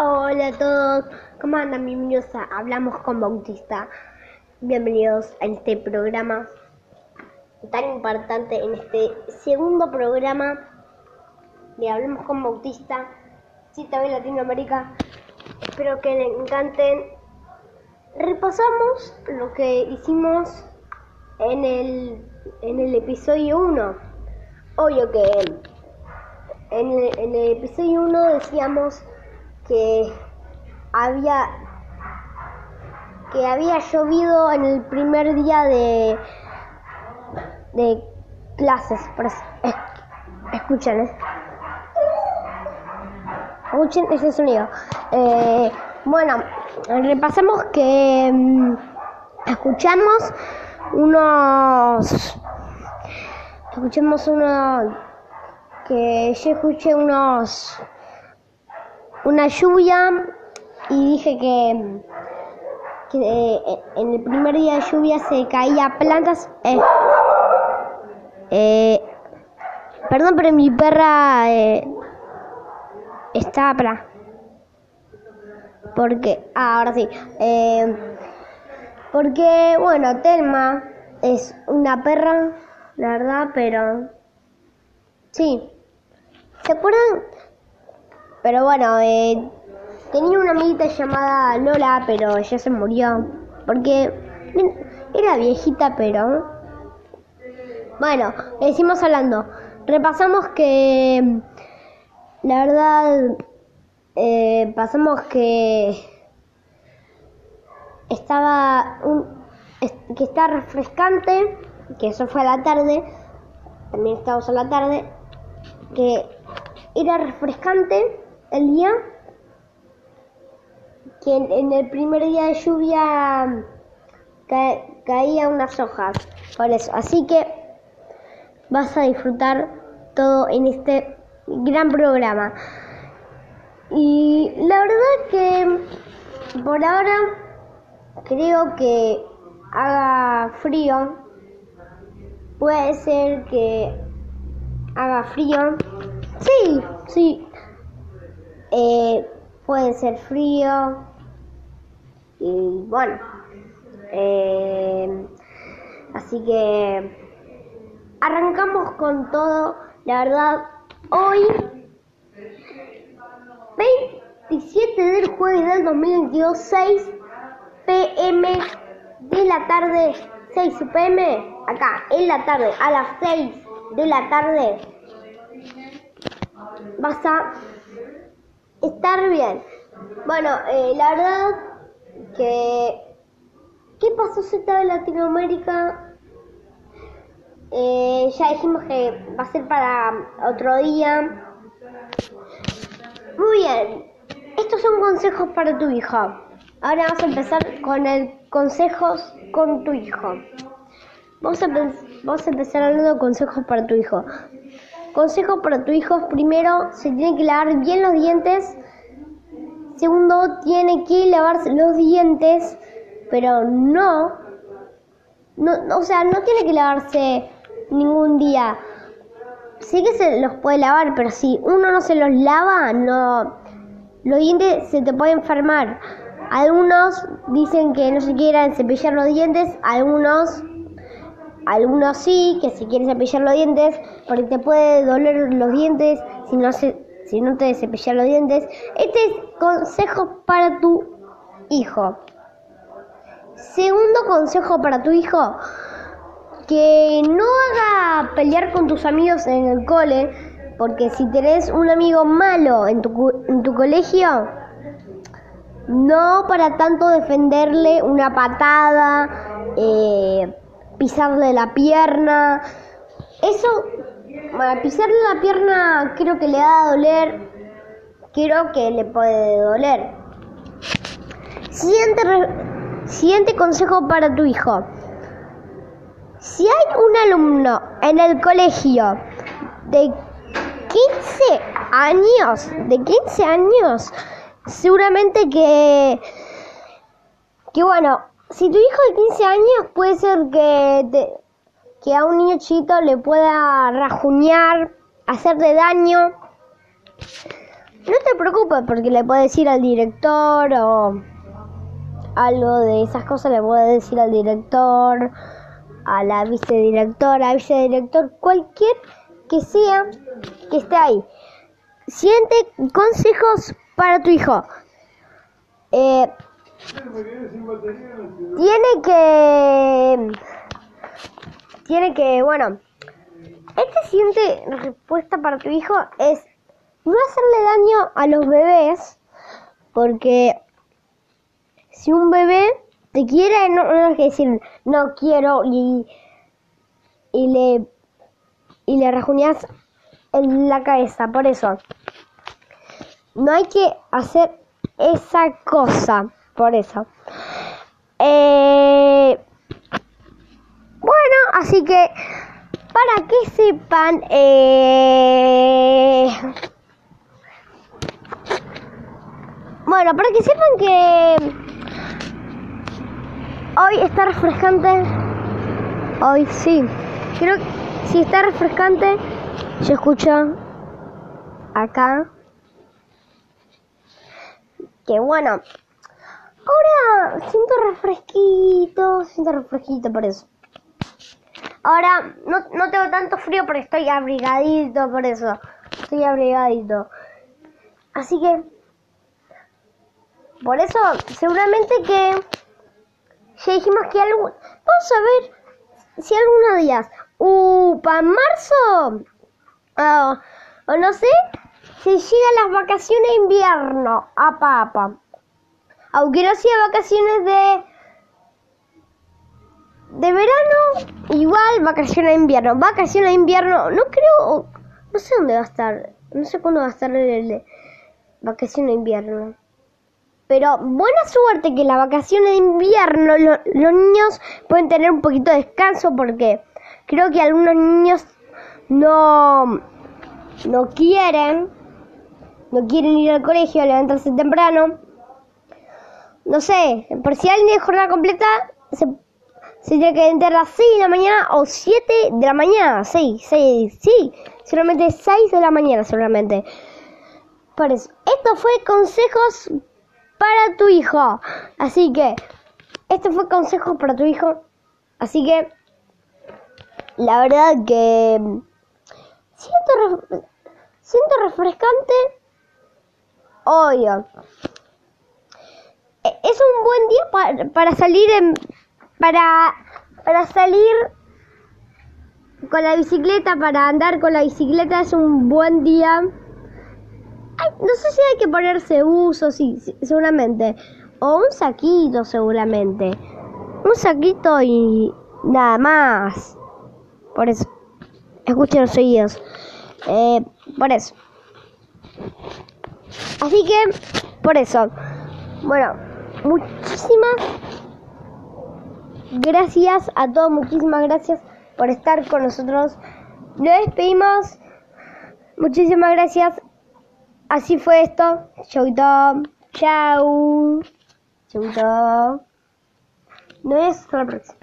Hola a todos, ¿cómo andan? Bienvenidos a Hablamos con Bautista. Bienvenidos a este programa tan importante, en este segundo programa de Hablamos con Bautista, Cita de Latinoamérica. Espero que les encanten. Repasamos lo que hicimos en el, en el episodio 1. Obvio que en el, en el episodio 1 decíamos que había que había llovido en el primer día de de clases. Escuchen, ¿eh? escuchen ese sonido. Eh, bueno, repasamos que mm, escuchamos unos escuchemos unos que yo escuché unos una lluvia y dije que, que eh, en el primer día de lluvia se caía plantas. eh, eh, perdón, pero mi perra eh, está para. Porque, ah, ahora sí. porque, bueno, Telma es una perra, la verdad, pero. Sí. ¿Se acuerdan? Pero bueno, eh, tenía una amiguita llamada Lola, pero ella se murió. Porque era viejita, pero... Bueno, decimos hablando. Repasamos que... La verdad... eh, pasamos que... Estaba... Un, que está refrescante. Que eso fue a la tarde. También estábamos a la tarde. Que era refrescante el día que en, el primer día de lluvia ca- caía unas hojas por eso. Así que vas a disfrutar todo en este gran programa. Y la verdad que por ahora creo que haga frío. Puede ser que haga frío. Sí sí eh, puede ser frío. Y bueno eh, así que arrancamos con todo. La verdad hoy 27 del jueves del 2022 6 pm de la tarde 6 pm acá en la tarde a las 6 de la tarde vas a estar bien. Bueno, eh, la verdad que... ¿Qué pasó Z de Latinoamérica? Eh, ya dijimos que va a ser para otro día. Muy bien. Estos son consejos para tu hijo. Ahora vamos a empezar con el consejos con tu hijo. Vamos a, vamos a empezar hablando de consejos para tu hijo. Consejos para tu hijo. Primero, se tiene que lavar bien los dientes. Segundo, tiene que lavarse los dientes, pero no, no, no, o sea, no tiene que lavarse ningún día. Sí que se los puede lavar, pero si uno no se los lava, no, los dientes se te pueden enfermar. Algunos dicen que no se quieran cepillar los dientes, algunos algunos sí, que si quieres cepillar los dientes, porque te puede doler los dientes si no, se, si no te cepillas los dientes. Este es consejo para tu hijo. Segundo consejo para tu hijo, que no haga pelear con tus amigos en el cole, porque si tenés un amigo malo en tu, en tu colegio, no para tanto defenderle una patada, eh, pisarle la pierna. Eso, bueno, pisarle la pierna creo que le va a doler, creo que le puede doler. Siguiente, siguiente consejo para tu hijo. Si hay un alumno en el colegio de 15 años, de 15 años, seguramente que, que bueno, si tu hijo de 15 años puede ser que, te- que a un niño chiquito le pueda rajuñar, hacerle daño. no te preocupes porque le puedes decir al director o algo de esas cosas, le puedes decir al director, a la vicedirectora, vicedirector, cualquier que sea que esté ahí. Siente consejos para tu hijo. Eh, tiene que tiene que bueno este siguiente respuesta para tu hijo es no hacerle daño a los bebés porque si un bebé te quiere no, no que decir no quiero y y le y le rajuñas en la cabeza por eso. No hay que hacer esa cosa por eso. Eh, bueno así que para que sepan eh, bueno para que sepan que hoy está refrescante hoy sí creo que si está refrescante se escucha acá que bueno ahora siento refresquito siento refresquito por eso Ahora no, no tengo tanto frío porque estoy abrigadito, por eso. Estoy abrigadito. Así que, por eso, seguramente que ya dijimos que algo... Vamos a ver si algunos días, uh, para marzo, uh, o no sé, si llegan las vacaciones de invierno, a papa. Aunque no sea vacaciones de de verano, igual vacaciones de invierno. Vacaciones de invierno, no creo, no sé dónde va a estar, no sé cuándo va a estar el, de vacaciones de invierno. Pero buena suerte que las vacaciones de invierno los niños pueden tener un poquito de descanso porque creo que algunos niños no, no quieren, no quieren ir al colegio, levantarse temprano. No sé, por si alguien de jornada completa, se tiene que entre las 6 de la mañana o 7 de la mañana. 6, 6, sí, solamente 6 de la mañana solamente. Por eso, esto fue consejos para tu hijo. Así que, esto fue consejos para tu hijo. Así que, la verdad que siento, siento refrescante. Obvio. Es un buen día para, para salir en para, para salir con la bicicleta, para andar con la bicicleta es un buen día. no sé si hay que ponerse uso, sí, seguramente. O un saquito, seguramente. Un saquito y nada más. Por eso. Escuchen los oídos. Eh, por eso. Así que, por eso. Bueno, muchísimas Gracias a todos, muchísimas gracias por estar con nosotros. Nos despedimos. Muchísimas gracias. Así fue esto. Chau, chau. Chau, Nos vemos hasta la próxima.